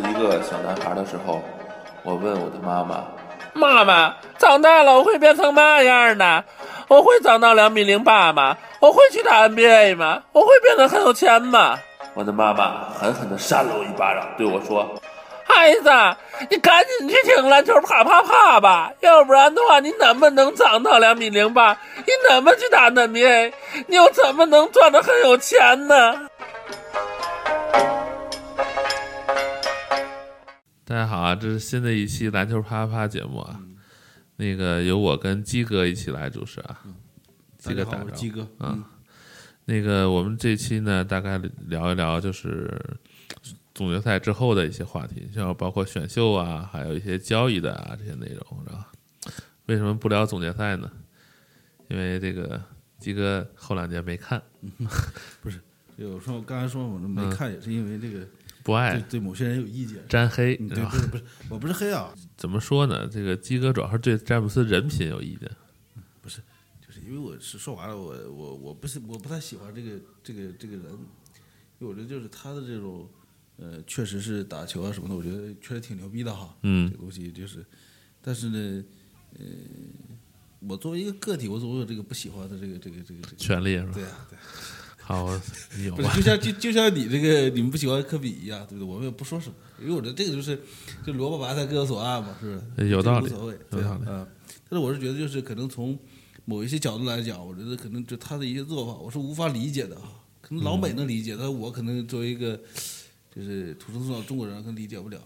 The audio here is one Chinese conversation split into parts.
是一个小男孩的时候，我问我的妈妈：“妈妈，长大了我会变成嘛样呢？我会长到两米零八吗？我会去打 NBA 吗？我会变得很有钱吗？”我的妈妈狠狠地扇了我一巴掌，对我说：“孩子，你赶紧去听篮球啪啪啪吧，要不然的话，你怎么能长到两米零八？你怎么去打 NBA？你又怎么能赚得很有钱呢？”大家好啊，这是新的一期篮球啪啪啪节目啊，那个由我跟鸡哥一起来主持啊，鸡哥打招呼，鸡哥。啊，那个我们这期呢，大概聊一聊就是总决赛之后的一些话题，像包括选秀啊，还有一些交易的啊这些内容，是吧？为什么不聊总决赛呢？因为这个鸡哥后两年没看，不是，有时候刚才说我没看，也是因为这个。不爱对某些人有意见，沾黑，对，不是不是，我不是黑啊。怎么说呢？这个鸡哥主要是对詹姆斯人品有意见，不是，就是因为我是说完了，我我我不是我不太喜欢这个这个这个人，因为我觉得就是他的这种呃，确实是打球啊什么的，我觉得确实挺牛逼的哈。嗯，这东西就是，但是呢，呃，我作为一个个体，我总有这个不喜欢的这个这个这个这个权利是吧？对啊，对。好，有不是就像就就像你这个你们不喜欢科比一样，对不对？我们也不说什么，因为我觉得这个就是就萝卜白菜各有所爱嘛，是不是？有道理，无所谓，对啊。但是我是觉得，就是可能从某一些角度来讲，我觉得可能就他的一些做法，我是无法理解的啊。可能老美能理解，但是我可能作为一个就是土生土长中国人，可能理解不了。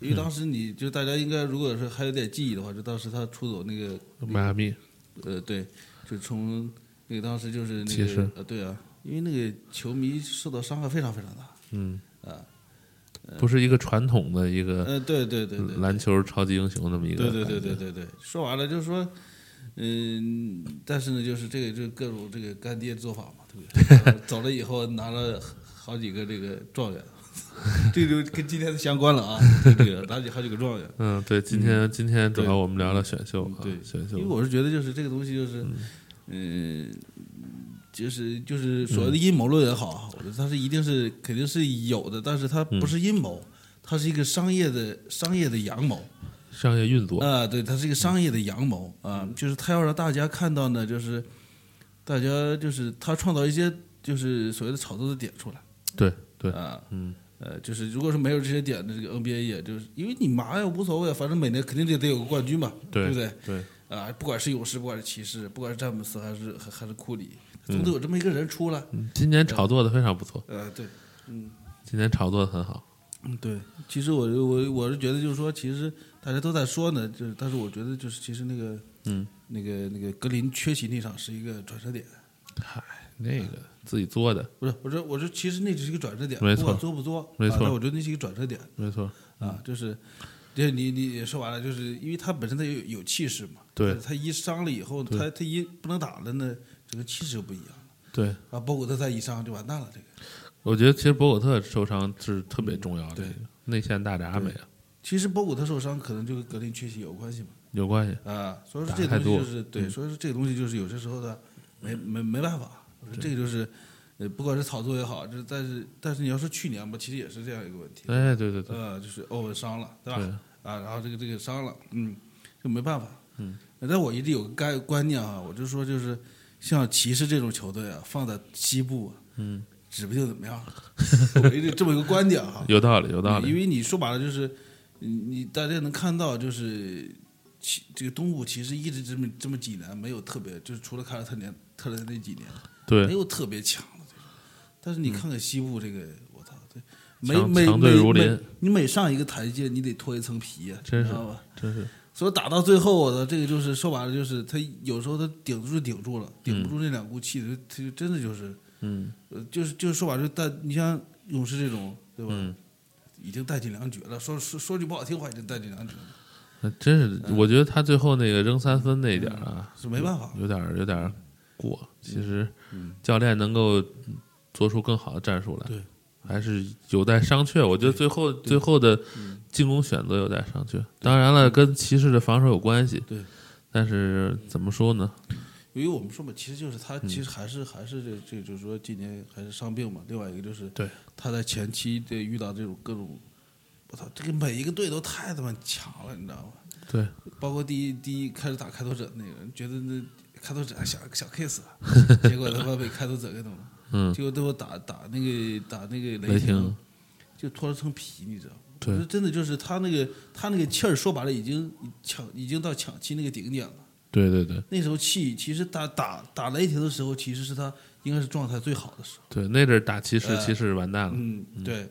因为当时你就大家应该如果是还有点记忆的话，就当时他出走那个迈阿密，呃，对，就从那个当时就是那个呃，对啊。因为那个球迷受到伤害非常非常大，嗯。啊，不是一个传统的一个，呃，对对对对，篮球超级英雄那么一个，对对对对对对。说完了就是说，嗯，但是呢，就是这个就各种这个干爹做法嘛，对不对？走了以后拿了好几个这个状元，这就跟今天的相关了啊，这个拿起好几个状元。嗯，对，今天今天主要我们聊聊选秀，对。选秀，因为我是觉得就是这个东西就是，嗯。就是就是所谓的阴谋论也好，我觉得它是一定是肯定是有的，但是它不是阴谋，它是一个商业的商业的阳谋，商业运作。啊，对，它是一个商业的阳谋啊，就是他要让大家看到呢，就是大家就是他创造一些就是所谓的炒作的点出来，对对啊，嗯。呃，就是如果是没有这些点的这个 NBA 也就是因为你麻呀无所谓，反正每年肯定得得有个冠军嘛，对不对？对。啊，不管是勇士，不管是骑士，不管是詹姆斯还是还还是库里。总得有这么一个人出来。今年炒作的非常不错。呃，对，嗯，今年炒作的很好。嗯，对。其实我我我是觉得，就是说，其实大家都在说呢，就是，但是我觉得，就是其实那个，嗯，那个那个格林缺席那场是一个转折点。嗨，那个自己作的。不是，我说我说，其实那只是一个转折点。没错。作不作？没错。我觉得那是一个转折点。没错。啊，就是，就你你说完了，就是因为他本身他有有气势嘛。对。他一伤了以后，他他一不能打了呢，这个气势就不一样。对啊，博古特再一伤就完蛋了。这个，我觉得其实博古特受伤是特别重要的。对，内线大闸没了。其实博古特受伤可能就跟格林缺席有关系嘛。有关系啊，所以说这个东西就是对，所以说这个东西就是有些时候的没没没办法。这个就是呃，不管是炒作也好，就是但是但是你要说去年吧，其实也是这样一个问题。哎，对对对。呃，就是欧文伤了，对吧？啊，然后这个这个伤了，嗯，就没办法。嗯。但我一直有个概观念啊，我就说就是。像骑士这种球队啊，放在西部，嗯，指不定怎么样。我这么一个观点哈，有道理，有道理。因为你说白了就是，你大家能看到就是，其这个东部其实一直这么这么几年没有特别，就是除了凯尔特年特雷那几年，对，没有特别强的。但是你看看西部这个，我操，对，每每每每你每上一个台阶，你得脱一层皮啊，知道吧？真是。所以打到最后，我的这个就是说白了，就是他有时候他顶住就顶住了，顶不住那两股气，他他就真的就是，嗯，呃，就是就是说白了，但你像勇士这种，对吧？嗯，已经带进两局了。说说说句不好听话，已经带进两局了。那真是，我觉得他最后那个扔三分那一点啊，是没办法，有点有点过。其实教练能够做出更好的战术来，对。还是有待商榷，我觉得最后最后的进攻选择有待商榷。当然了，跟骑士的防守有关系。对，但是怎么说呢？因为我们说嘛，其实就是他，其实还是还是这这，就是说今年还是伤病嘛。另外一个就是，对他在前期的遇到这种各种我操，这个每一个队都太他妈强了，你知道吗？对，包括第一第一开始打开拓者那个，觉得那开拓者小小 case，结果他妈被开拓者给弄了，嗯结果最后打打那个打那个雷霆霆，就脱了层皮，你知道吗？对真的就是他那个他那个气儿，说白了已经抢已经到抢七那个顶点了。对对对那时候气其实打打打雷霆的时候，其实是他应该是状态最好的时候。对，那阵儿打骑士，呃骑士完蛋了。嗯，对。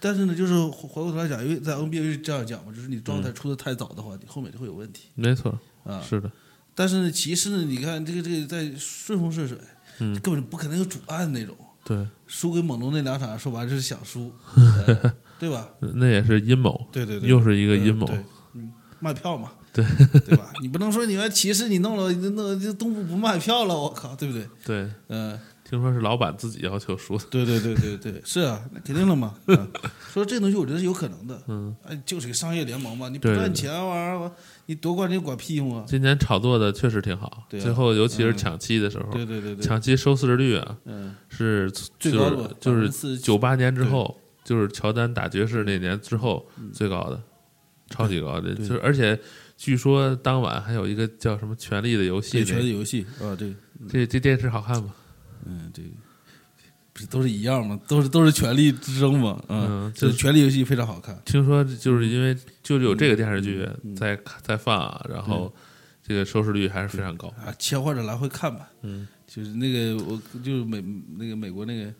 但是呢，就是回回过头来讲，因为在 NBA 是这样讲嘛，就是你状态出的太早的话，你后面就会有问题没错，啊。是的，但是呢，骑士呢，你看这个这个在顺风顺水，嗯根本不可能有主案那种。对，输给猛龙那两场，说白了就是想输，呃 对吧？那也是阴谋，对对对，又是一个阴谋。嗯对，嗯，卖票嘛，对对吧？你不能说你们骑士你弄了，你弄这东部不卖票了，我靠，对不对？对，嗯、听说是老板自己要求输的。对对对对对，是啊，那肯定了嘛。嗯说这东西我觉得是有可能的，嗯，哎，就是个商业联盟嘛，你不赚钱玩意儿，你夺冠你管屁用啊！今年炒作的确实挺好，对啊最后尤其是嗯抢七的时候，对对对对，抢七收视率啊嗯，是最高的就是九八年之后，就是乔丹打爵士那年之后嗯最高的，超级高的，就是而且据说当晚还有一个叫什么《权力的游戏权力游戏啊，对，这这电视好看吗？嗯，这个不是都是一样吗？都是都是权力之争嘛，嗯就是权力游戏非常好看，听说就是因为就是有这个电视剧嗯在在放，然后这个收视率还是非常高。啊，切换着来回看吧。嗯，就是那个我就是美那个美国那个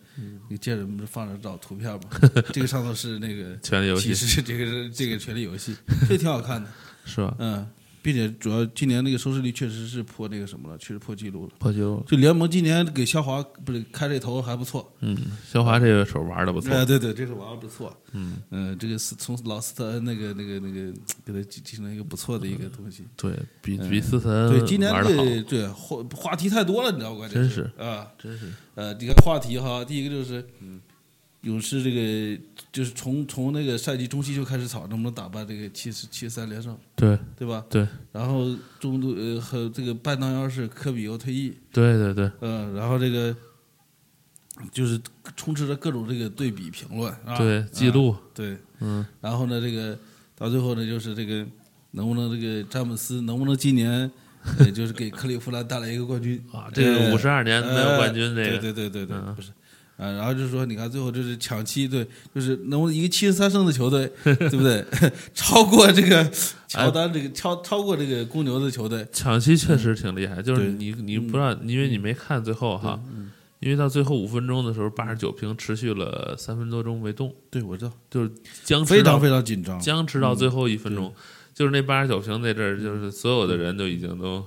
那个贱人不是放着找图片吗？这个上头是那个权力游戏其实是这个是这个权力游戏，这挺好看的。是吧？嗯，并且主要今年那个收视率确实是破那个什么了，确实破纪录了。破纪录。就联盟今年给肖华不是开这头还不错，嗯，肖华这个手玩的不错。哎，对对，这手玩的不错。嗯嗯，这个是从老斯特恩那个那个那个给他继承了一个不错的一个东西。对比比斯特对，今年玩的好，这对话话题太多了，你知道吧？真是啊，真是呃，你看话题哈，第一个就是，勇士这个就是从从那个赛季中期就开始吵能不能打败这个七十七十三连胜，对。对吧？对。然后中度呃和这个半当腰是科比又退役，对对对，嗯、然后这个就是充斥着各种这个对比评论啊，对记录。啊对，嗯，然后呢，这个到最后呢，就是这个能不能这个詹姆斯能不能今年，呃，就是给克利夫兰带来一个冠军？啊，这个呃五十二年没有冠军，这对个对对对对，嗯。不是。啊，然后就是说，你看最后就是抢七，对，就是能不能一个七十三胜的球队，对不对？超过这个乔丹这个超超过这个公牛的球队，抢七确实挺厉害，就是你你不知道，因为你没看最后哈，因为到最后五分钟的时候，八十九平持续了三分多钟没动，对我知道，就是僵持非常非常紧张。僵持到最后一分钟，就是那八十九平那阵儿，就是所有的人都已经都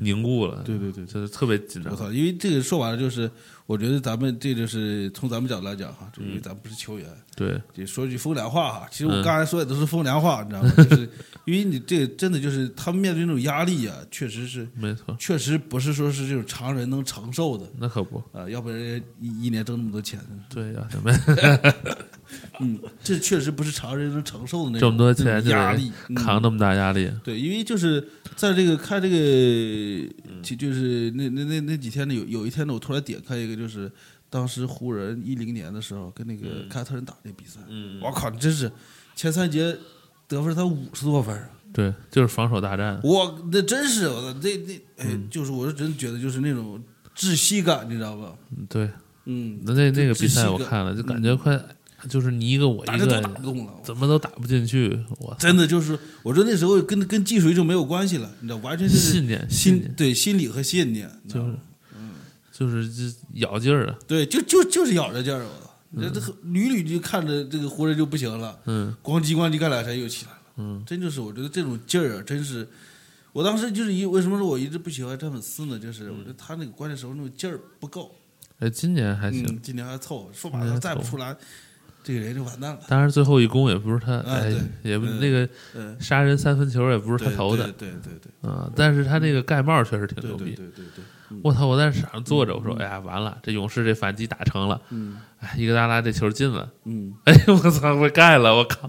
凝固了，对对对，就是特别紧张我。操！因为这个说白了就是，我觉得咱们这就是从咱们角度来讲哈，就因嗯为咱们不是球员，对就说句风凉话哈。其实我嗯刚才说的都是风凉话，你知道吗？就是 因为你这个真的就是他们面对那种压力啊，确实是没错，确实不是说是这种常人能承受的那可不，啊，要不然人家一一年挣那么多钱呢。对呀，什么 嗯，这确实不是常人能承受的那种这么多钱就压力，嗯扛那么大压力，对，因为就是在这个看这个，就就是那那那那几天呢，有有一天呢，我突然点开一个，就是当时湖人一零年的时候跟那个凯尔特人打那比赛，嗯，我靠，真是前三节得分才五十多分啊！对，就是防守大战，我那真是我操，那那哎，嗯就是我是真觉得就是那种窒息感，你知道吧？嗯对，嗯，那那那个比赛我看了，就感觉快，就是你一个我一个，不动了。怎么都打不进去，我真的就是，我觉得那时候跟跟技术就没有关系了，你知道，完全就是信念心对心理和信念，就吗嗯。就是这咬劲儿啊，对，就就就是咬着劲儿，我操！你这这屡屡就看着这个湖人就不行了，嗯。咣叽咣叽干两下又起来了，嗯，真就是我觉得这种劲儿啊，真是，我当时就是一为什么说我一直不喜欢詹姆斯呢？就是我觉得他那个关键时候那种劲儿不够，哎，今年还行，嗯，今年还凑合，说白了再不出来，这个人就完蛋了。当然最后一攻也不是他，哎也不那个嗯，杀人三分球也不是他投的。对对对对啊，但是他那个盖帽确实挺牛逼。对对对对，我操！我在场上坐着，我说：“哎呀，完了，这勇士这反击打成了，嗯。哎，一个达拉这球进了，嗯，哎呦我操，我盖了，我靠，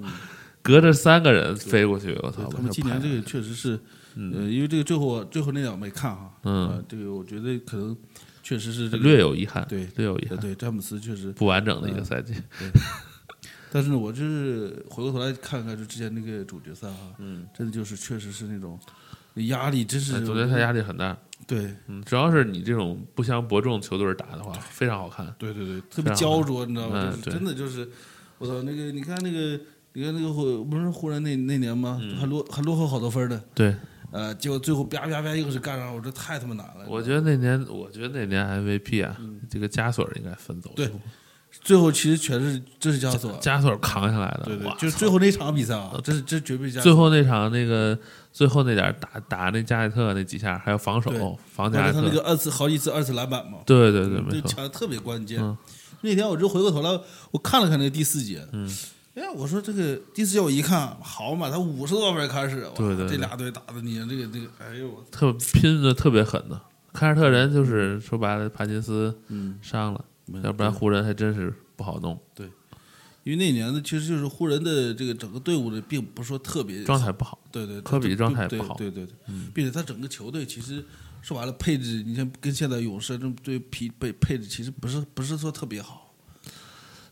隔着三个人飞过去，我操！他们今年这个确实是，呃，因为这个最后最后那场没看哈，嗯。呃，这个我觉得可能确实是这个略有遗憾，对略有遗憾，对对，詹姆斯确实不完整的一个赛季。但是呢，我就是回过头来看看，就之前那个主决赛哈，嗯，真的就是确实是那种压力，真是哎总决赛压力很大。对嗯，只要是你这种不相伯仲球队打的话，非常好看。对对对，特别焦灼，你知道吗？真的就是，我操，那个你看那个，你看那个湖不是湖人那那年吗？嗯还落还落后好多分儿的，对，呃，结果最后啪啪啪又是干上，我这太他妈难了。我觉得那年，我觉得那年 MVP 啊，这个加索尔应该分走。嗯对最后其实全是这是加索尔，加索扛下来的。对对哇，就是最后那场比赛啊，这是这绝对加索最后那场那个最后那点打打那加内特那几下，还有防守防加内特。他那个二次好几次二次篮板嘛，对对对，没错。抢的特别关键。嗯那天我就回过头来，我看了看那个第四节，嗯，哎，我说这个第四节我一看，好嘛，他五十多分开始，哇对对对这俩队打的你这个这个，哎呦，特拼的特别狠的。凯尔特人就是说白了，帕金斯嗯，伤了，没要不然湖人还真是不好弄，对因为那年呢，其实就是湖人的这个整个队伍的，并不是说特别状态不好。对对，科比状态对不好嗯对对对，并且他整个球队其实说白了配置，你像跟现在勇士这对匹配配置其实不是不是说特别好，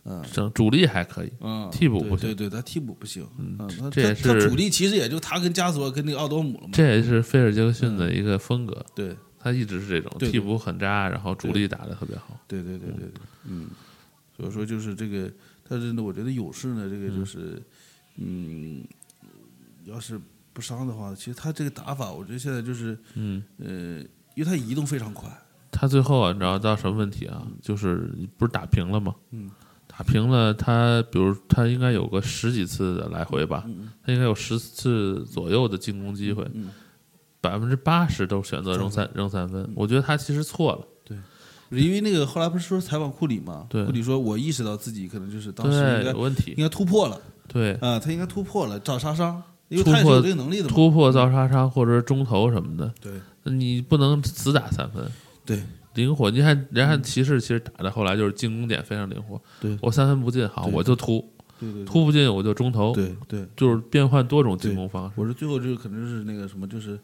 嗯整主力还可以，嗯，替补不行对对对，他替补不行，嗯，他这也他他是主力其实也就他跟加索尔跟那个奥多姆了嘛，这也是菲尔杰克逊的一个风格。对他一直是这种替补很渣，然后主力打的特别好。对对对对对，嗯，所以说就是这个，但是呢，我觉得勇士呢，这个就是，嗯，要是不伤的话，其实他这个打法，我觉得现在就是，嗯，呃，因为他移动非常快，他最后啊，你知道到什么问题啊？就是不是打平了吗？嗯，打平了，他比如他应该有个十几次的来回吧，他应该有十次左右的进攻机会，嗯百分之八十都选择扔三扔三分。我觉得他其实错了，因为那个后来不是说采访库里嘛，对。库里说我意识到自己可能就是当时应，该有问题。应，该突破了。对，啊，他应该突破了，找杀伤，因为他也是有这个能力的，突破造杀伤或者是中投什么的，对。你不能死打三分。对。灵活，你看，人家骑士其实打的后来就是进攻点非常灵活。对。我三分不进，好，我就突，对对，突不进我就中投，对对，就是变换多种进攻方式。我说最后就是可能是那个什么，就是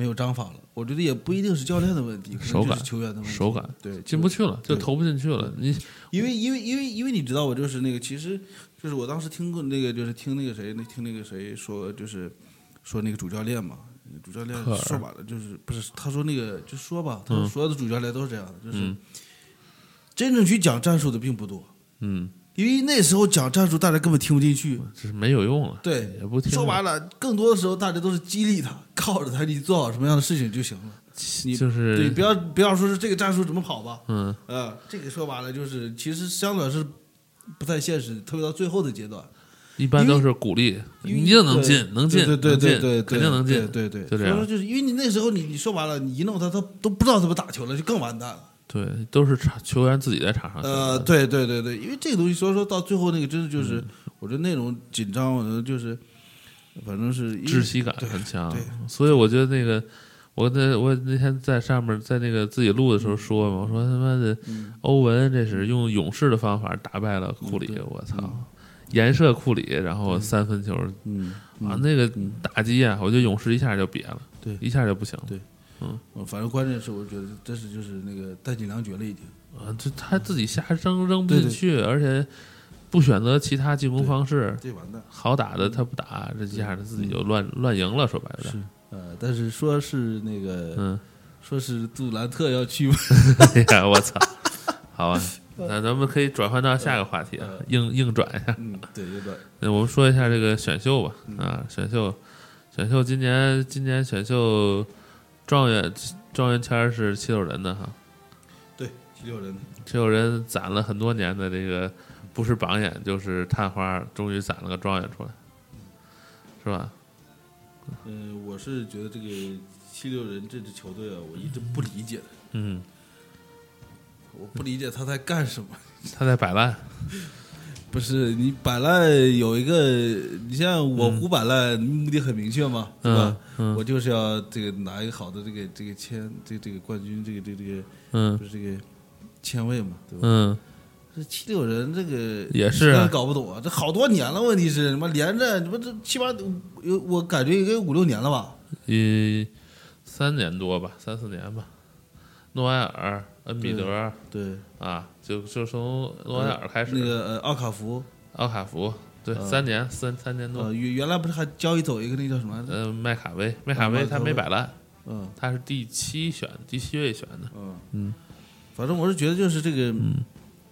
没有章法了。我觉得也不一定是教练的问题，可能手感就是球员的问题。手感对，进不去了，就投不进去了。你因为因为因为因为你知道，我就是那个，其实就是我当时听过那个，就是听那个谁，那听那个谁说，就是说那个主教练嘛，主教练说白了就是不是他说那个就说吧，他说所有的主教练都是这样的，就是嗯真正去讲战术的并不多，嗯，因为那时候讲战术大家根本听不进去。这是没有用了，对也不听。说白了，更多的时候大家都是激励他，靠着他，你做好什么样的事情就行了。你就是对，不要不要说是这个战术怎么跑吧，嗯，呃，这个说白了就是，其实相对来说是不太现实，特别到最后的阶段，一般都是鼓励，你一定能进，能进，对对对对，肯定能进，对对对，就这样所以说就是因为你那时候你你说白了，你一弄他，他都不知道怎么打球了，就更完蛋了。对，都是场球员自己在场上呃，对对对对，因为这个东西，所以说到最后那个真的嗯就是，我觉得那种紧张，我觉得就是，反正是窒息感很强，所以我觉得那个，我那我那天在上面在那个自己录的时候说嘛，我说他妈的嗯。欧文这是用勇士的方法打败了库里嗯，我操，颜射库里，然后三分球嗯啊，那个打击啊，我觉得勇士一下就瘪了，对一下就不行了对嗯反正关键是我觉得这是就是那个弹尽粮绝了已经。啊，这他自己瞎扔扔不对对进去，而且不选择其他进攻方式，这完蛋。好打的他不打，这一下他自己就乱乱赢了，说白了，呃，但是说是那个，嗯，说是杜兰特要去嘛，哎呀，我操，好啊，那咱们可以转换到下个话题啊，硬硬转一下。嗯，对，有点，那我们说一下这个选秀吧，啊，选秀，选秀，今年今年选秀状元状元签是七六人的哈，对，七六人，七六人攒了很多年的这个不是榜眼就是探花，终于攒了个状元出来，是吧？嗯，我是觉得这个七六人这支球队啊，我一直不理解的，嗯，我不理解他在干什么。他在摆烂，不是你摆烂有一个，你像我胡摆烂，目的很明确嘛，是吧？嗯我就是要这个拿一个好的这个这个签，这个这个冠军，这个这个这个嗯不是这个签位嘛，对吧？嗯，这七六人这个也是啊搞不懂啊，这好多年了，问题是什么连着，什么这七八有我感觉应该有五六年了吧？一三年多吧，三四年吧。诺埃尔、恩比德对，啊，就就从诺埃尔开始，那个呃奥卡福，奥卡福，对，嗯三年三三年多呃，。原原来不是还交易走一个那叫什么？呃，麦卡威，麦卡威他没摆烂，嗯他是第七选，第七位选的。嗯嗯，反正我是觉得就是这个，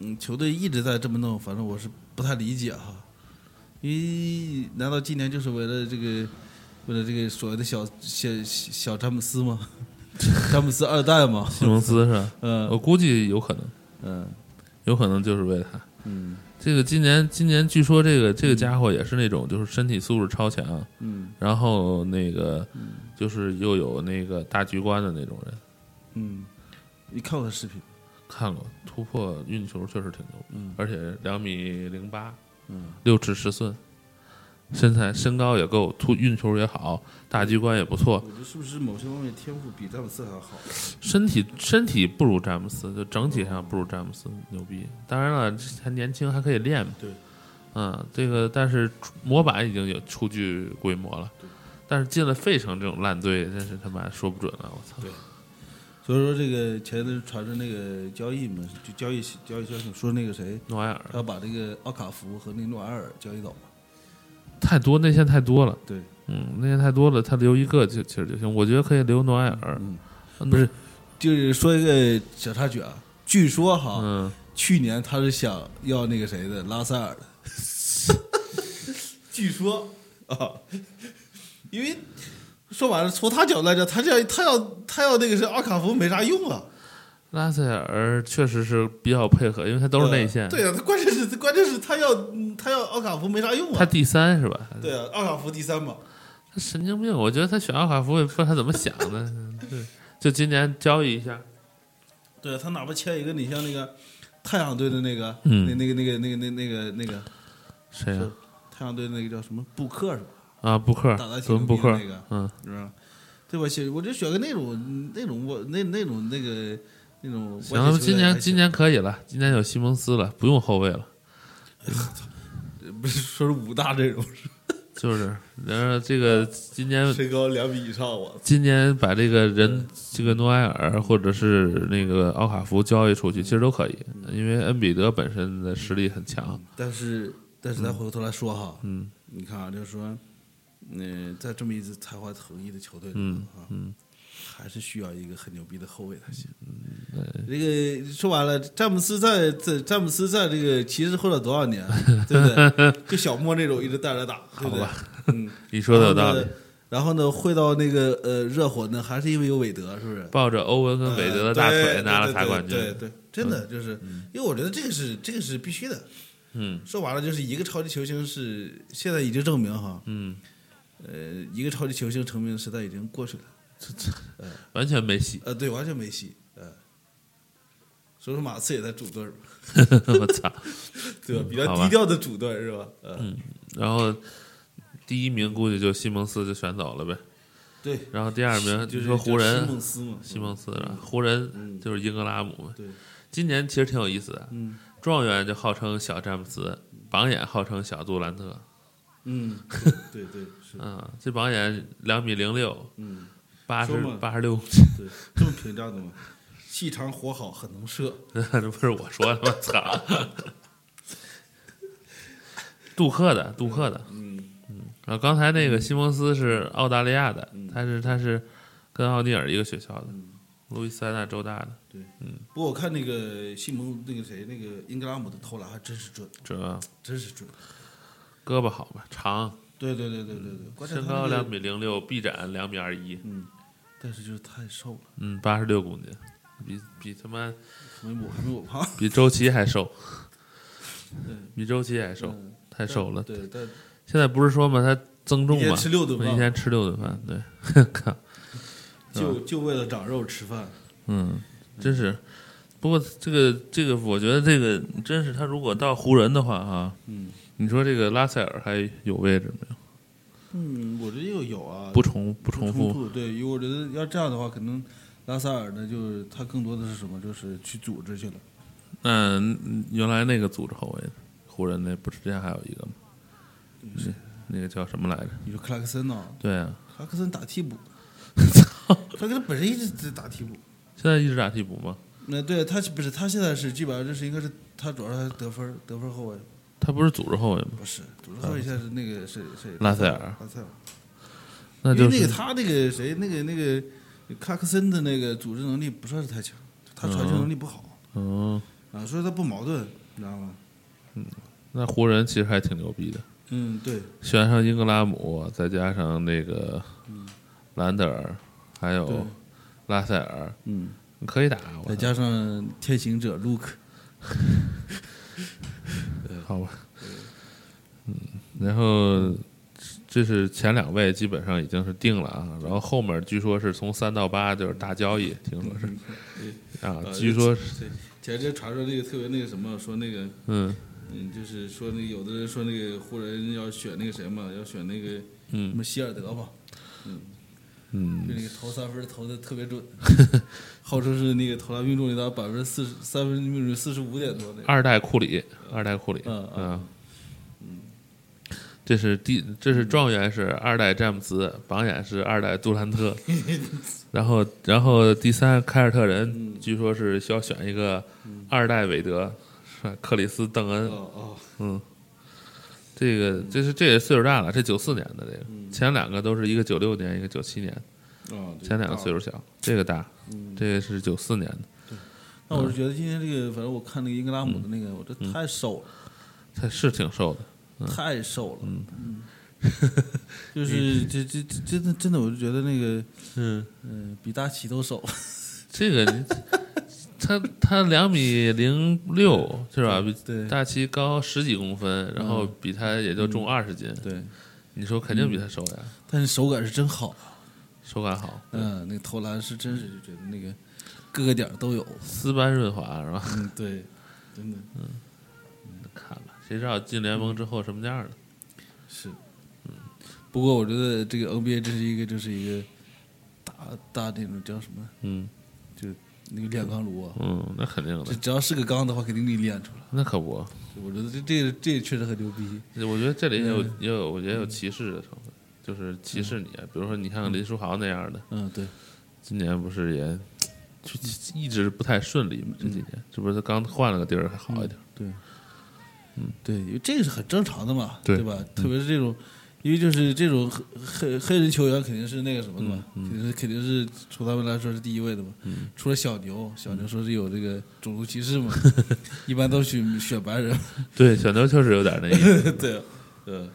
嗯，球队一直在这么弄，反正我是不太理解哈。因为难道今年就是为了这个，为了这个所谓的小小小小詹姆斯吗？詹姆斯二代吗？西蒙斯是吧？嗯我估计有可能，嗯有可能就是为了他。嗯这个今年今年据说这个这个家伙也是那种就是身体素质超强，嗯然后那个就是又有那个大局观的那种人。嗯，你看过他视频？看过突破运球确实挺牛，嗯而且两米零八，嗯六尺十寸，身材身高也够，突运球也好，大局观也不错，我觉得是不是某些方面天赋比詹姆斯还要好？身体身体不如詹姆斯，就整体上不如詹姆斯牛逼。当然了，还年轻，还可以练嘛。对，嗯，这个但是模板已经有初具规模了对，但是进了费城这种烂队，真是他妈说不准了，我操！对所以说这个前阵传着那个交易嘛，就交易交易消息说那个谁，诺埃尔他要把这个奥卡福和那个诺埃尔交易走嘛。太多，内线太多了，对，嗯，内线太多了，他留一个就其实就行。我觉得可以留诺埃尔，嗯，不是，就是说一个小插曲啊，据说哈，嗯，去年他是想要那个谁的拉塞尔的，据说啊，因为说白了，从他角度来讲，他这样他要他要那个是奥卡福没啥用啊，拉塞尔确实是比较配合，因为他都是内线，呃对啊，他关键是关键是他要嗯他要奥卡福没啥用啊，他第三是吧？对啊，奥卡福第三嘛，他神经病，我觉得他选奥卡福也不知道他怎么想的，对，就今年交易一下，对啊，他哪怕签一个你像那个太阳队的那个，嗯那那个那个那个那那个那个谁呀、太阳队那个叫什么布克是吧？啊？布克，打得挺伦布克那个，嗯，是吧？对吧？选我就选个那种那种我那那种那个那种。行，今年今年可以了，今年有西蒙斯了，不用后卫了，不是说是五大阵容，就是，然后这个今年身高两米以上，我今年把这个人，这个诺埃尔或者是那个奥卡福交易出去，其实都可以，因为恩比德本身的实力很强。但是但是咱回过头来说哈，嗯。你看啊，就是说，嗯、在这么一支才华横溢的球队嗯啊，嗯，还是需要一个很牛逼的后卫才行。这个说完了，詹姆斯在在詹姆斯在这个骑士混了多少年，对不对？就小莫那种一直带着打，对不对？嗯，你说的有道理然后呢。。会到那个呃热火呢，还是因为有韦德，是不是？抱着欧文跟韦德的大腿拿了对塔冠军。对对对，真的就是，因为我觉得这个是这个是必须的。嗯说白了，就是一个超级球星是现在已经证明哈，嗯，呃，一个超级球星成名的时代已经过去了，完全没戏。呃，对，完全没戏，呃，所以说马刺也在主队儿嘛，我操！对吧？比较低调的主队是吧？呃，然后第一名估计就西蒙斯就选走了呗。对，然后第二名就是说湖人西蒙斯嘛，西蒙斯了，湖人嗯就是英格拉姆嘛。对，今年其实挺有意思的，嗯状元就号称小詹姆斯，榜眼号称小杜兰特。嗯，对对是，嗯，这榜眼两米零六，嗯，八十八十六。公斤，对，这么评价的吗，细长活好，很能射，这不是我说的吗？操！杜克的，杜克的。嗯嗯。然后刚才那个西蒙斯是澳大利亚的，嗯他是他是跟奥尼尔一个学校的，嗯。路易斯安那州大的，不过我看那个西蒙那个谁那个英格拉姆的投篮还真是准，这真是准。胳膊好吧，长，对对对对对对，身高两，米零六，臂展两米二一，嗯，但是就是太瘦了，嗯，八十六公斤，比比他妈没我还没我胖，比周琦还瘦，对，比周琦还瘦，嗯太瘦了。对，但现在不是说嘛，他增重嘛，一天吃六顿饭，一天吃六顿饭，对，靠，就就为了长肉吃饭。嗯，真是。不过这个这个，我觉得这个真是他如果到湖人的话啊，嗯你说这个拉塞尔还有位置没有？嗯，我觉得又有啊，不重不不重复，复。对，因为我觉得要这样的话，可能拉塞尔呢，就是他更多的是什么，就是去组织去了。嗯，原来那个组织后卫湖人那不是之前还有一个吗？是那个叫什么来着？你说克拉克森呢？对啊，克拉克森打替补，克拉克森本身一直在打替补。现在一直打替补吗？那对他不是他现在是基本上就是应该是他主要是得分得分后卫。他不是组织后卫吗？不是，组织后卫现在是那个谁谁拉塞尔。拉塞尔，那就是那个他那个谁那个那个卡克森的那个组织能力不算是太强，他传球能力不好。嗯，啊，所以他不矛盾，你知道吗？嗯那湖人其实还挺牛逼的，嗯，对，选上英格拉姆，再加上那个兰德尔，还有拉塞尔，嗯，可以打。我再加上天行者 Luke，好吧，嗯，然后这是前两位基本上已经是定了啊，然后后面据说是从三到八就是大交易，听说是啊，呃据说是对前阵传说那个特别那个什么，说那个嗯。嗯，就是说那有的人说那个湖人要选那个谁嘛，要选那个什嗯么希尔德嘛，嗯，嗯。就那个投三分投的特别准，号称是那个投篮命中率达百分之四十，三分命中率四十五点多那个。二代库里，二代库里，嗯嗯，这是第，这是状元是二代詹姆斯，榜眼是二代杜兰特，然后然后第三凯尔特人，嗯。据说是需要选一个二代韦德，是吧？克里斯邓恩，哦哦，嗯，这个这是这也岁数大了，这九四年的这个，嗯。前两个都是一个九六年，一个九七年，哦，前两个岁数小，这个大，嗯。这个是九四年的，那我是觉得今天这个，反正我看那个英格拉姆的那个，我这太瘦了，他是挺瘦的，太瘦了，嗯，就是这这这真的真的，我就觉得那个，嗯。嗯，比大齐都瘦，这个你他他两米零六是吧？比对。大齐高十几公分，然后比他也就重二十斤。对，你说肯定比他瘦呀，但是手感是真好，手感好，嗯，那个投篮是真是就觉得那个各个点儿都有，丝般润滑是吧？嗯，对，真的。嗯看吧，谁知道进联盟之后什么样呢？是，嗯，不过我觉得这个 NBA 这是一个就是一个大大那种叫什么，嗯。就那个炼钢炉啊，嗯，那肯定的，这只要是个钢的话，肯定给你炼出来。那可不。我觉得这这这确实很牛逼。我觉得这里也有嗯也有也有歧视的成分，就是歧视你。啊比如说，你看林书豪那样的，嗯，对，今年不是也就一直不太顺利嘛？这几年，这不是刚换了个地儿还好一点？对，嗯，对，因为这个是很正常的嘛，对吧？特别是这种，因为就是这种黑黑黑人球员肯定是那个什么的嘛，嗯肯定是肯定是从他们来说是第一位的嘛。除了小牛，小牛说是有这个种族歧视嘛，一般都选选白人。对，小牛确实有点那意思。对，嗯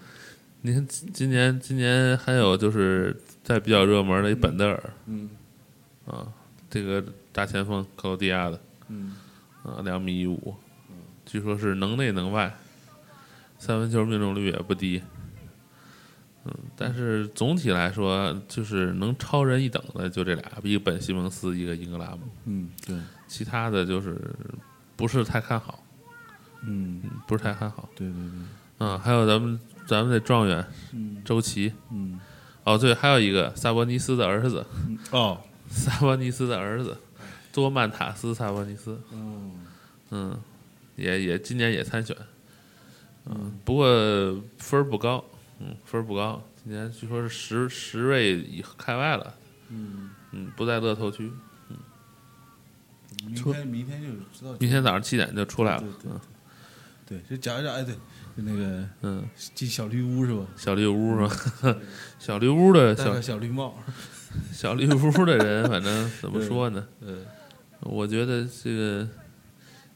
你看今今年今年还有就是在比较热门的一本德尔嗯啊，这个大前锋克罗地亚的嗯啊，两米一五，据说是能内能外，三分球命中率也不低。嗯，但是总体来说，就是能超人一等的就这俩，一个本西蒙斯，一个英格拉姆，嗯，对，其他的就是不是太看好，嗯，嗯，不是太看好。对对对，嗯，还有咱们咱们的状元嗯周琦，嗯。哦对，还有一个萨博尼斯的儿子，嗯。哦 萨博尼斯的儿子多曼塔斯萨博尼斯，哦。嗯，也也今年也参选，嗯，不过分儿不高，嗯，分儿不高，今年据说是十十位以开外了，嗯，嗯，不在乐透区，明天明天就知道。明天早上七点就出来了嗯对，就讲一讲，哎，对，就那个嗯，进小绿屋是吧？小绿屋是吧？小绿屋的小小绿帽，小绿屋的人，反正怎么说呢？嗯我觉得这个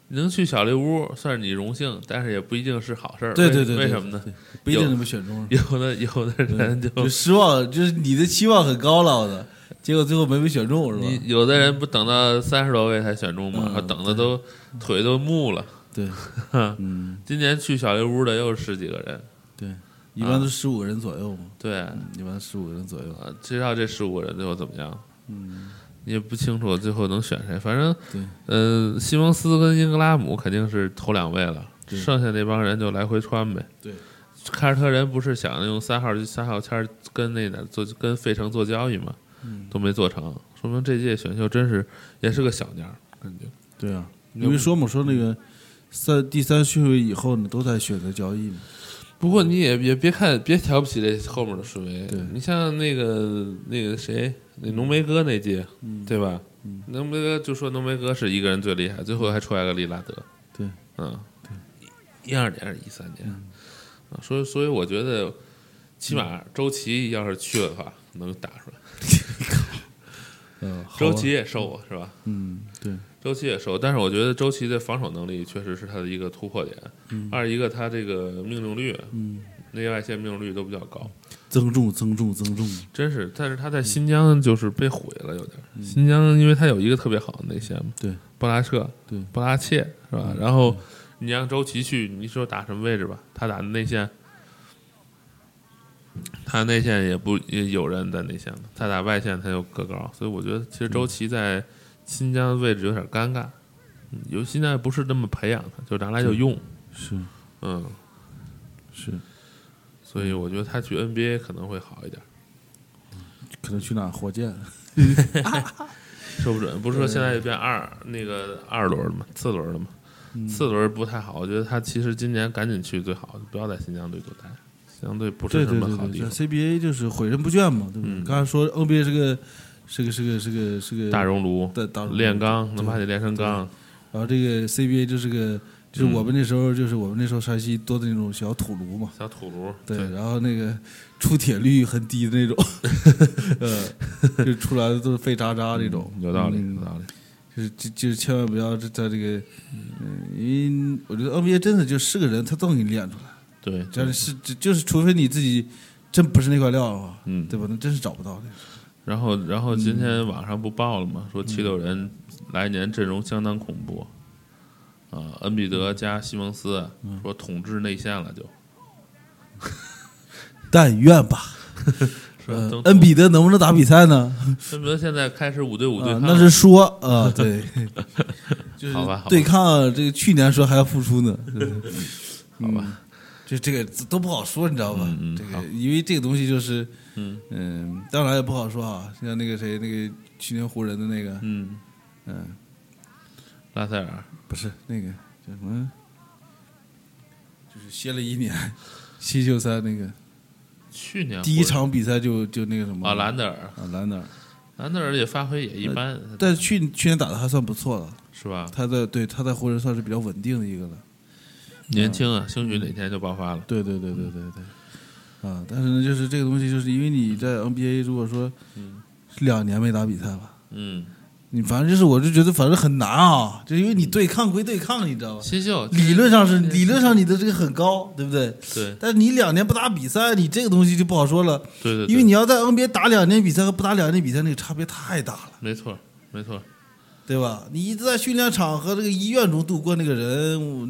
能去小绿屋算是你荣幸，但是也不一定是好事儿。对对对，对为什么呢？？不一定能被选中，有的有的人就就失望，就是你的期望很高了的，结果最后没被选中是吧？你有的人不等到三十多位才选中吗？嗯等的都腿都木了。对，嗯，今年去小绿屋的又是十几个人，对，一般都十五个人左右嘛，对，嗯一般十五个人左右。啊，知道这十五个人最后怎么样？嗯，也不清楚最后能选谁。反正，嗯，呃，西蒙斯跟英格拉姆肯定是头两位了，剩下那帮人就来回穿呗。对，凯尔特人不是想用三号三号签儿跟那哪做跟费城做交易吗？嗯都没做成，说明这届选秀真是也是个小年儿，感觉。对啊，要因为说嘛，说那个三第三顺位以后呢，都在选择交易嘛。不过你也也别看别瞧不起这后面的顺位，你像那个那个谁，那浓眉哥那届，嗯对吧？浓眉哥就说浓眉哥是一个人最厉害，最后还出来个利拉德，对，嗯，一二年还是一三年啊？所以所以我觉得，起码周琦要是去了的话，能打出来。嗯，周琦也瘦啊，是吧？嗯，对，周琦也瘦，但是我觉得周琦的防守能力确实是他的一个突破点。二一个他这个命中率，嗯，内外线命中率都比较高，增重增重增重，真是。但是他在新疆就是被毁了，有点。新疆因为他有一个特别好的内线嘛，对，布拉彻，对布拉切是吧？然后你让周琦去，你说打什么位置吧？他打的内线，他内线也不也有人在内线的，他打外线他又个高，所以我觉得其实周琦在新疆的位置有点尴尬。嗯有新疆也不是那么培养他，就拿来就用，是嗯，是，所以我觉得他去 NBA 可能会好一点。可能去哪火箭？说不准，不是说现在就变二那个二轮了吗？次轮了吗？次轮不太好，我觉得他其实今年赶紧去最好，不要在新疆队多待，新疆队不是什么好地方。，CBA 就是毁人不倦嘛，对不对？嗯刚才说 NBA 是个是个是个是个是个大熔炉大大熔炉炼钢能把你炼成钢，然后这个 CBA 就是个，就是我们那时候就是我们那时候山西多的那种小土炉嘛，小土炉。对，然后那个出铁率很低的那种，呃，就出来的都是废渣渣那种，有道理，嗯有道理。就是就就是千万不要在这个，嗯，因为我觉得 NBA 真的就是个人，他都能给你练出来，对，只要是就就是除非你自己真不是那块料啊，嗯对吧？那真是找不到的。然后，然后今嗯天网上不报了吗？说七六人来年阵容相当恐怖，啊，恩比德加西蒙斯，嗯说统治内线了就，但愿吧。恩比德能不能打比赛呢？恩比德现在开始五对五对那是说啊，对，对抗这个去年说还要复出呢，好吧，就这个都不好说，你知道吧？嗯嗯好这个因为这个东西就是，嗯嗯，当然也不好说啊。像那个谁，那个去年湖人的那个，嗯，嗯，拉塞尔，不是那个叫什么，就是歇了一年，新秀赛那个。去年第一场比赛就就那个什么。啊，兰德尔，啊兰德尔，兰德尔也发挥也一般，但是去去年打的还算不错了，是吧？他在对他在湖人算是比较稳定的一个了。年轻啊，兴许哪天就爆发了。对对对对对对，啊，但是呢，就是这个东西，就是因为你在 NBA 如果说两年没打比赛吧，嗯，你反正就是我就觉得反正很难啊，就因为你对抗归对抗，你知道吧？新秀理论上是理论上你的这个很高，对不对？对但是你两年不打比赛，你这个东西就不好说了，对对，对因为你要在 NBA 打两年比赛和不打两年比赛那个差别太大了，没错没错，对吧？你一直在训练场和这个医院中度过那个人，我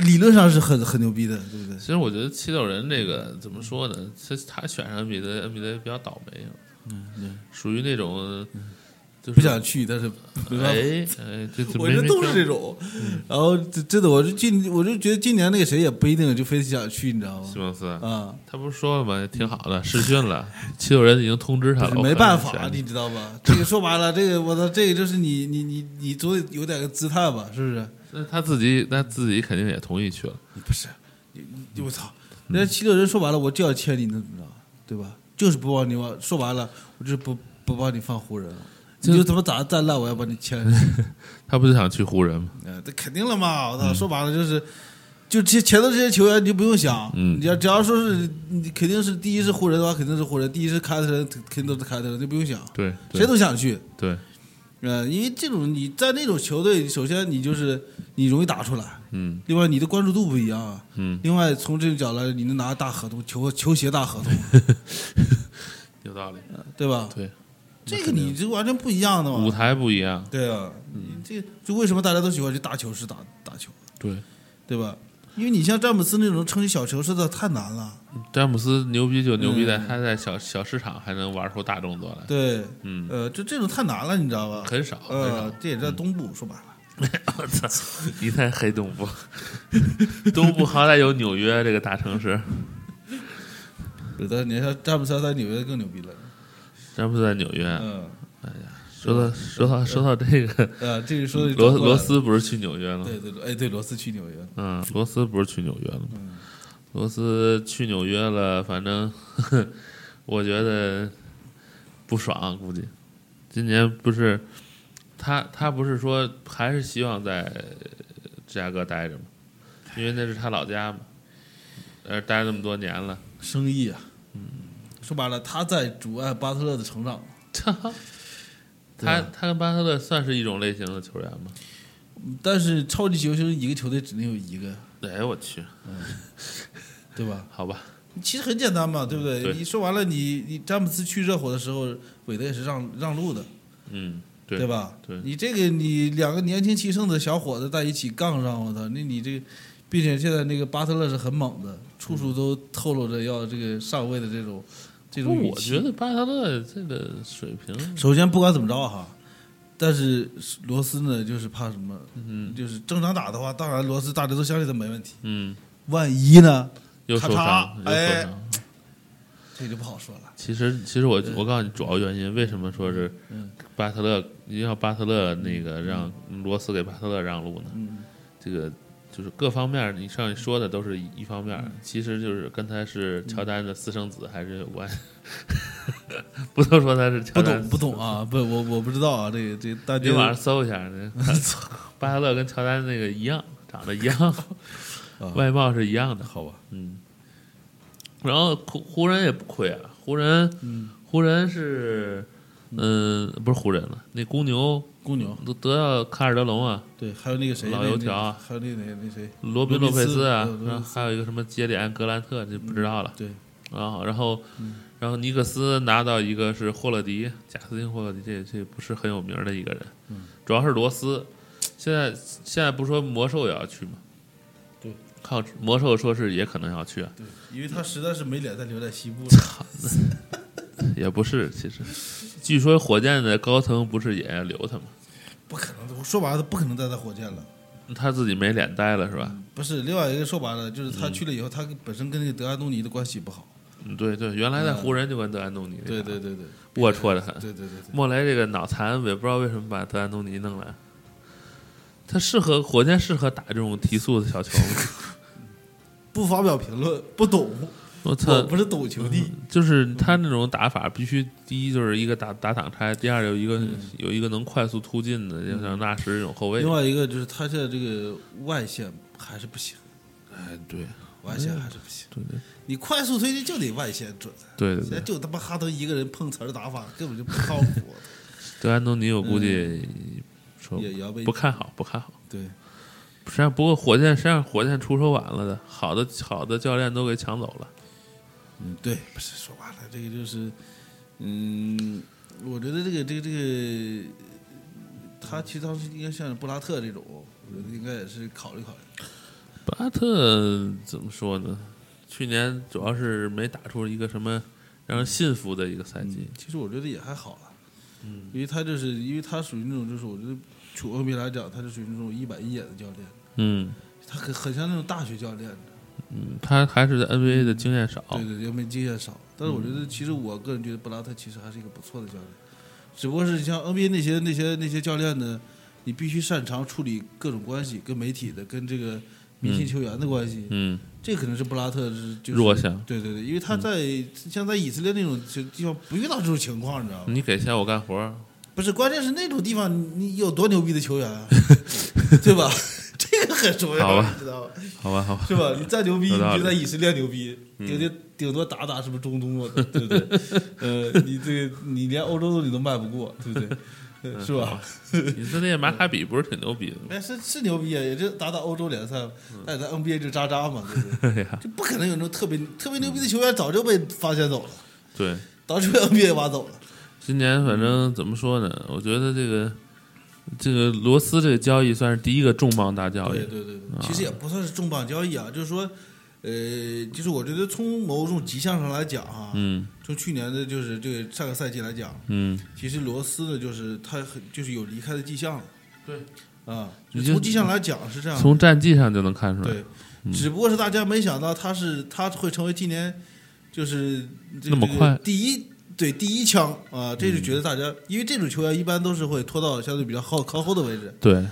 理论上是很很牛逼的，对不对？其实我觉得七六人这个怎么说呢？他他选上 NBA NBA 比较倒霉，嗯，属于那种就是不想去，但是没办法。哎哎，这这我觉得都是这种。种，然后真真的，我就今我就觉得今年那个谁也不一定就非得想去，你知道吗？西蒙斯，啊，他不是说了吗？挺好的，试训了，七六人已经通知他了，没办法，你你知道吧？这个说白了，这个我操，这个就是你你你你总得有点个姿态吧，是不是？那他自己那自己肯定也同意去了，不是，你你我操，人家七六人说白了，我就要签你，能怎么着？对吧？就是不帮你往，说白了，我就是不不帮你放湖人了。你就怎么咋再烂，我要把你签。他不是想去湖人吗？呃，这肯定了嘛！我操，说白了就是，就这前头这些球员你就不用想，嗯你要只要说是你肯定是第一是湖人的话，肯定是湖人；第一是凯特人，肯定都是凯特人，就不用想，对，对谁都想去。对，呃，因为这种你在那种球队，首先你就是你容易打出来，嗯另外你的关注度不一样啊，嗯，另外从这个角来，你能拿大合同，球球鞋大合同，有道理，对吧？对，这个你就完全不一样的嘛。舞台不一样，对啊，你这就为什么大家都喜欢去大球室打打球，对。对吧？因为你像詹姆斯那种撑起小球室的太难了。詹姆斯牛逼就牛逼在嗯他在小小市场还能玩出大动作来，对，嗯，呃，这这种太难了，你知道吧？很少，很呃。，这也在东部，说白了，我操，一太黑东部，东部好歹有纽约这个大城市，有的你像詹姆斯在纽约更牛逼了。詹姆斯在纽约。嗯，说到说到说到这个，呃，这个说 罗罗，斯不是去纽约了吗？对对对，哎，对，罗斯去纽约了。嗯，罗斯不是去纽约了吗？嗯罗斯去纽约了，反正 我觉得不爽，估计今年不是他他不是说还是希望在芝加哥待着吗？因为那是他老家嘛，呃，待了那么多年了，生意啊，嗯，说白了，他在阻碍巴特勒的成长。对他他跟巴特勒算是一种类型的球员吗？但是超级球星一个球队只能有一个，哎，我去，嗯对吧？好吧，其实很简单嘛，对不对？对你说完了，你你詹姆斯去热火的时候，韦德也是让让路的，嗯，对对吧？对你这个你两个年轻气盛的小伙子在一起杠上，我操，那你这个，并且现在那个巴特勒是很猛的，处处都透露着要这个上位的这种这种我。觉得巴特勒这个水平，首先不管怎么着哈，但是罗斯呢，就是怕什么？嗯就是正常打的话，当然罗斯大家都相信他没问题。嗯，万一呢，又受伤，又受哎伤。这就不好说了。其实，其实我我告诉你，主要原因为什么说是嗯巴特勒，你要巴特勒那个让罗斯给巴特勒让路呢？嗯，这个就是各方面，你上你说的都是一一方面，嗯其实就是跟他是乔丹的私生子还是有关。不能说他是乔丹不懂不懂啊，不我我不知道啊，这个这个大家你网上搜一下，那巴特勒跟乔丹那个一样，长得一样，外貌是一样的。好吧？嗯，然后湖湖人也不亏啊，湖人，嗯湖人是，嗯、不是湖人了，那公牛公牛都得到卡尔德隆啊，对，还有那个谁，老油条啊还有那那那谁，罗宾洛佩斯啊，然后还有一个什么杰里安格兰特，就不知道了。对，然后，然后，然后尼克斯拿到一个是霍勒迪，贾斯汀霍勒迪，这这不是很有名的一个人，主要是罗斯。现在现在不说魔兽也要去吗？对，靠魔兽说是也可能要去啊，对，因为他实在是没脸再留在西部了。也不是，其实据说火箭的高层不是也要留他吗？不可能，说白了，他不可能待在火箭了。他自己没脸待了是吧？不是，另外一个说白了，就是他去了以后，他本身跟那个德安东尼的关系不好。嗯，对对，原来在湖人就跟德安东尼对对对对，龌龊的很。对对对对，莫雷这个脑残，我也不知道为什么把德安东尼弄来。他适合火箭适合打这种提速的小球吗？不发表评论，不懂，我我操！不是懂球帝。就是他那种打法，必须第一就是一个打打挡拆，第二有一个、有一个能快速突进的，就像纳什这种后卫另。外一个就是他现在这个外线还是不行，哎，对外线还是不行。对对你快速推进就得外线准，对对现在对，就他妈哈登一个人碰瓷儿打法根本就不靠谱，对安东尼我估计也要被不看好，不看好。对。实际上，不过火箭实际上火箭出手晚了的，好的好的教练都给抢走了。嗯，对，不是说白了，这个就是，嗯，我觉得这个这个这个，他其实当时应该像布拉特这种，我觉得应该也是考虑考虑。布拉特怎么说呢？去年主要是没打出一个什么让人信服的一个赛季。其实我觉得也还好了，嗯，因为他就是因为他属于那种就是我觉得从 NBA 来讲，他是属于那种一板一眼的教练，嗯他很很像那种大学教练，嗯，他还是在 NBA 的经验少。对对，因为经验少。但是我觉得，其实我个人觉得布拉特其实还是一个不错的教练，只不过是像 NBA 那些那些那些教练呢，你必须擅长处理各种关系，跟媒体的，跟这个明星球员的关系，嗯这可能是布拉特是就是弱项。对对对，因为他在、像在以色列那种地方不遇到这种情况，你知道吗？你给钱我干活，不是，关键是那种地方你你有多牛逼的球员啊，对吧？这个很重要，好吧你知道吧？好吧好吧。是吧？你再牛逼，你就在以色列牛逼，顶顶顶多打打什么中东啊，对不对？呃，你这个你连欧洲都你都卖不过，对不对？呃是吧？以色列马卡比不是挺牛逼的吗？哎，是是牛逼啊，也就打打欧洲联赛，但在 NBA 就渣渣嘛，对不对？哎呀，就不可能有那种特别特别牛逼的球员早就被发现走了，对，早就被 NBA 挖走了。今年反正怎么说呢？我觉得这个这个罗斯这个交易算是第一个重磅大交易对。对对对，其实也不算是重磅交易啊，就是说，呃，就是我觉得从某种迹象上来讲哈，嗯从去年的就是这个上个赛季来讲，嗯，其实罗斯呢，就是他很就是有离开的迹象了。对，啊，从迹象来讲是这样。从战绩上就能看出来。对，只不过是大家没想到他是他会成为今年就是这个那么快第一对第一枪啊，这就觉得大家因为这种球员一般都是会拖到相对比较靠靠后的位置。对